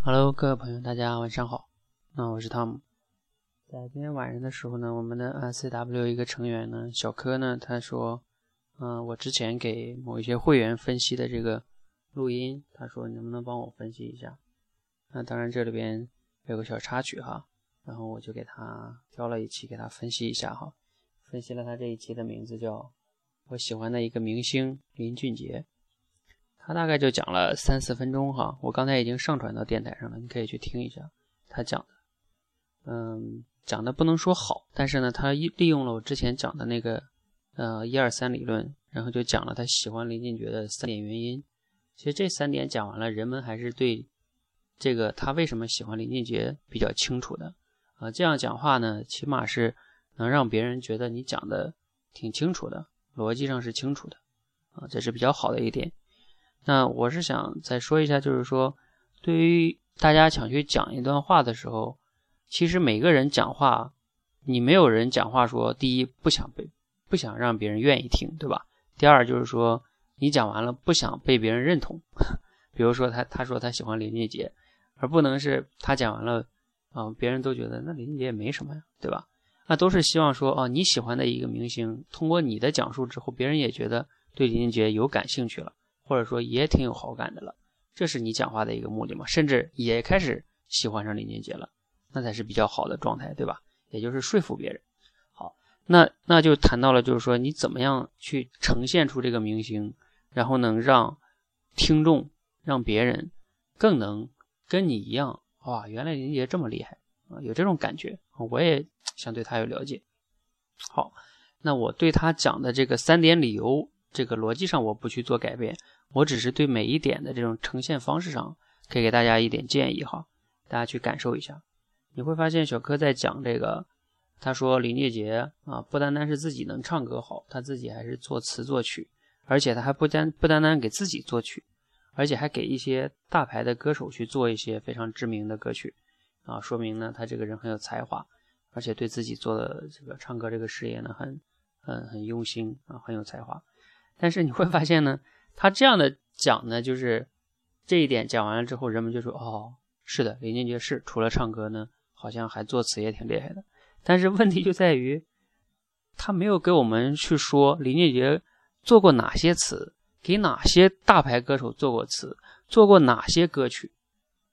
Hello，各位朋友，大家晚上好。那我是汤姆。在今天晚上的时候呢，我们的 RCW 一个成员呢，小柯呢，他说，嗯，我之前给某一些会员分析的这个录音，他说你能不能帮我分析一下？那当然这里边有个小插曲哈，然后我就给他挑了一期给他分析一下哈，分析了他这一期的名字叫我喜欢的一个明星林俊杰。他大概就讲了三四分钟哈，我刚才已经上传到电台上了，你可以去听一下他讲的。嗯，讲的不能说好，但是呢，他利用了我之前讲的那个呃一二三理论，然后就讲了他喜欢林俊杰的三点原因。其实这三点讲完了，人们还是对这个他为什么喜欢林俊杰比较清楚的啊。这样讲话呢，起码是能让别人觉得你讲的挺清楚的，逻辑上是清楚的啊，这是比较好的一点。那我是想再说一下，就是说，对于大家想去讲一段话的时候，其实每个人讲话，你没有人讲话说，第一不想被不想让别人愿意听，对吧？第二就是说，你讲完了不想被别人认同，比如说他他说他喜欢林俊杰，而不能是他讲完了，啊，别人都觉得那林俊杰也没什么呀，对吧？那都是希望说，哦，你喜欢的一个明星，通过你的讲述之后，别人也觉得对林俊杰有感兴趣了。或者说也挺有好感的了，这是你讲话的一个目的嘛？甚至也开始喜欢上林俊杰了，那才是比较好的状态，对吧？也就是说服别人。好，那那就谈到了，就是说你怎么样去呈现出这个明星，然后能让听众、让别人更能跟你一样，哇，原来林俊杰这么厉害啊，有这种感觉。我也想对他有了解。好，那我对他讲的这个三点理由，这个逻辑上我不去做改变。我只是对每一点的这种呈现方式上，可以给大家一点建议哈，大家去感受一下。你会发现小柯在讲这个，他说林俊杰啊，不单单是自己能唱歌好，他自己还是作词作曲，而且他还不单不单单给自己作曲，而且还给一些大牌的歌手去做一些非常知名的歌曲啊，说明呢他这个人很有才华，而且对自己做的这个唱歌这个事业呢很很很用心啊，很有才华。但是你会发现呢。他这样的讲呢，就是这一点讲完了之后，人们就说：“哦，是的，林俊杰是除了唱歌呢，好像还作词也挺厉害的。”但是问题就在于，他没有给我们去说林俊杰做过哪些词，给哪些大牌歌手做过词，做过哪些歌曲。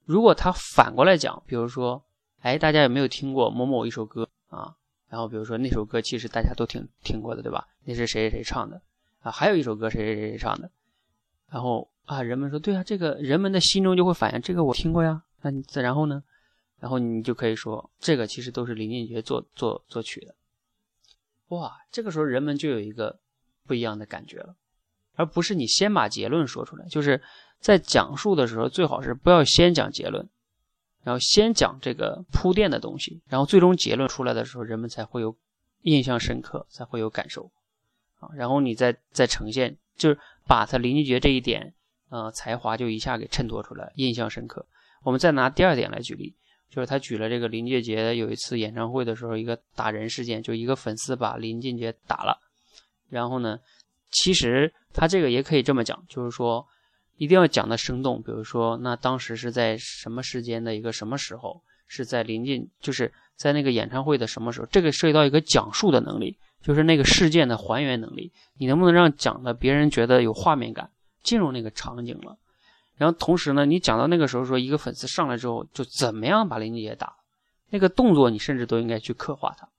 如果他反过来讲，比如说，哎，大家有没有听过某某一首歌啊？然后比如说那首歌其实大家都听听过的，对吧？那是谁谁谁唱的啊？还有一首歌谁谁谁谁唱的？然后啊，人们说对啊，这个人们的心中就会反映这个我听过呀。那你然后呢？然后你就可以说这个其实都是林俊杰作作作曲的。哇，这个时候人们就有一个不一样的感觉了，而不是你先把结论说出来。就是在讲述的时候，最好是不要先讲结论，然后先讲这个铺垫的东西，然后最终结论出来的时候，人们才会有印象深刻，才会有感受然后你再再呈现，就是。把他林俊杰这一点，呃，才华就一下给衬托出来，印象深刻。我们再拿第二点来举例，就是他举了这个林俊杰有一次演唱会的时候，一个打人事件，就一个粉丝把林俊杰打了。然后呢，其实他这个也可以这么讲，就是说一定要讲的生动。比如说，那当时是在什么时间的一个什么时候，是在临近，就是在那个演唱会的什么时候？这个涉及到一个讲述的能力。就是那个事件的还原能力，你能不能让讲的别人觉得有画面感，进入那个场景了？然后同时呢，你讲到那个时候说一个粉丝上来之后就怎么样把林俊杰打，那个动作你甚至都应该去刻画他。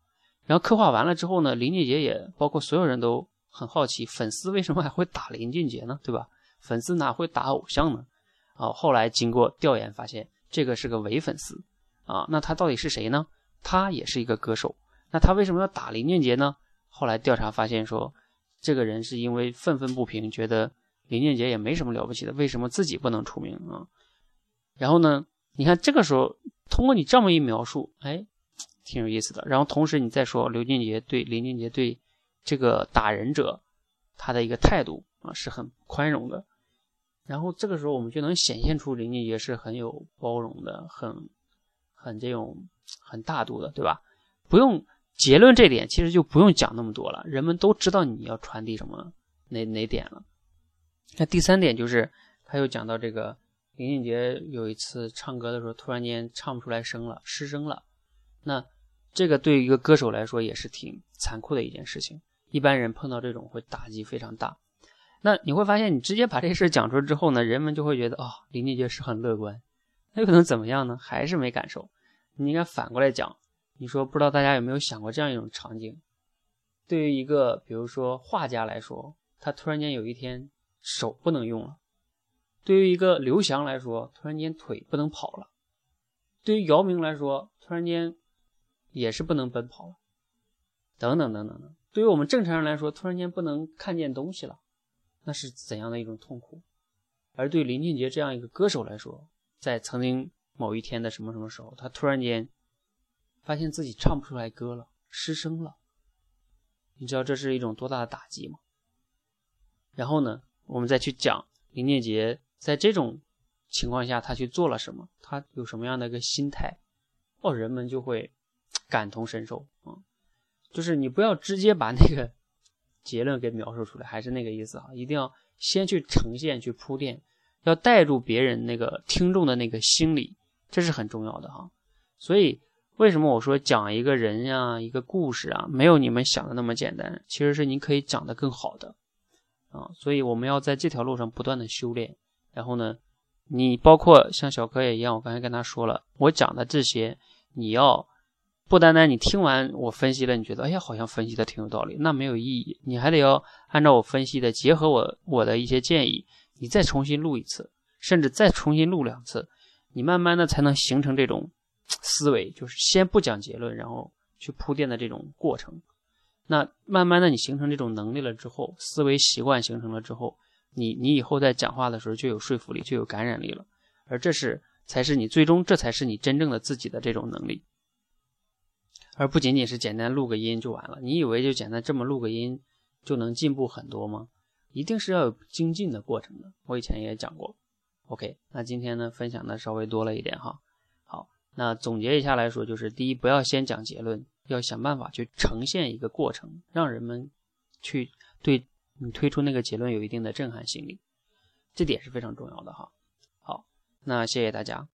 然后刻画完了之后呢，林俊杰也包括所有人都很好奇，粉丝为什么还会打林俊杰呢？对吧？粉丝哪会打偶像呢？啊，后来经过调研发现，这个是个伪粉丝啊。那他到底是谁呢？他也是一个歌手。那他为什么要打林俊杰呢？后来调查发现，说这个人是因为愤愤不平，觉得林俊杰也没什么了不起的，为什么自己不能出名啊？然后呢，你看这个时候，通过你这么一描述，哎，挺有意思的。然后同时你再说刘俊杰对林俊杰对这个打人者他的一个态度啊是很宽容的，然后这个时候我们就能显现出林俊杰是很有包容的，很很这种很大度的，对吧？不用。结论这点其实就不用讲那么多了，人们都知道你要传递什么哪哪点了。那第三点就是他又讲到这个林俊杰有一次唱歌的时候，突然间唱不出来声了，失声了。那这个对于一个歌手来说也是挺残酷的一件事情。一般人碰到这种会打击非常大。那你会发现，你直接把这事讲出来之后呢，人们就会觉得哦，林俊杰是很乐观。那又能怎么样呢？还是没感受。你应该反过来讲，你说不知道大家有没有想过这样一种场景？对于一个比如说画家来说，他突然间有一天手不能用了。对于一个刘翔来说，突然间腿不能跑了；对于姚明来说，突然间也是不能奔跑了，等等等等等。对于我们正常人来说，突然间不能看见东西了，那是怎样的一种痛苦？而对林俊杰这样一个歌手来说，在曾经某一天的什么什么时候，他突然间发现自己唱不出来歌了，失声了。你知道这是一种多大的打击吗？然后呢，我们再去讲林俊杰。在这种情况下，他去做了什么？他有什么样的一个心态？哦，人们就会感同身受啊。就是你不要直接把那个结论给描述出来，还是那个意思啊。一定要先去呈现、去铺垫，要带入别人那个听众的那个心理，这是很重要的哈。所以，为什么我说讲一个人呀、一个故事啊，没有你们想的那么简单？其实是你可以讲的更好的啊。所以，我们要在这条路上不断的修炼。然后呢，你包括像小柯也一样，我刚才跟他说了，我讲的这些，你要不单单你听完我分析了，你觉得哎呀好像分析的挺有道理，那没有意义，你还得要按照我分析的，结合我我的一些建议，你再重新录一次，甚至再重新录两次，你慢慢的才能形成这种思维，就是先不讲结论，然后去铺垫的这种过程。那慢慢的你形成这种能力了之后，思维习惯形成了之后。你你以后在讲话的时候就有说服力，就有感染力了，而这是才是你最终，这才是你真正的自己的这种能力，而不仅仅是简单录个音就完了。你以为就简单这么录个音就能进步很多吗？一定是要有精进的过程的。我以前也讲过。OK，那今天呢分享的稍微多了一点哈。那总结一下来说，就是第一，不要先讲结论，要想办法去呈现一个过程，让人们去对。你推出那个结论有一定的震撼心理，这点是非常重要的哈。好，那谢谢大家。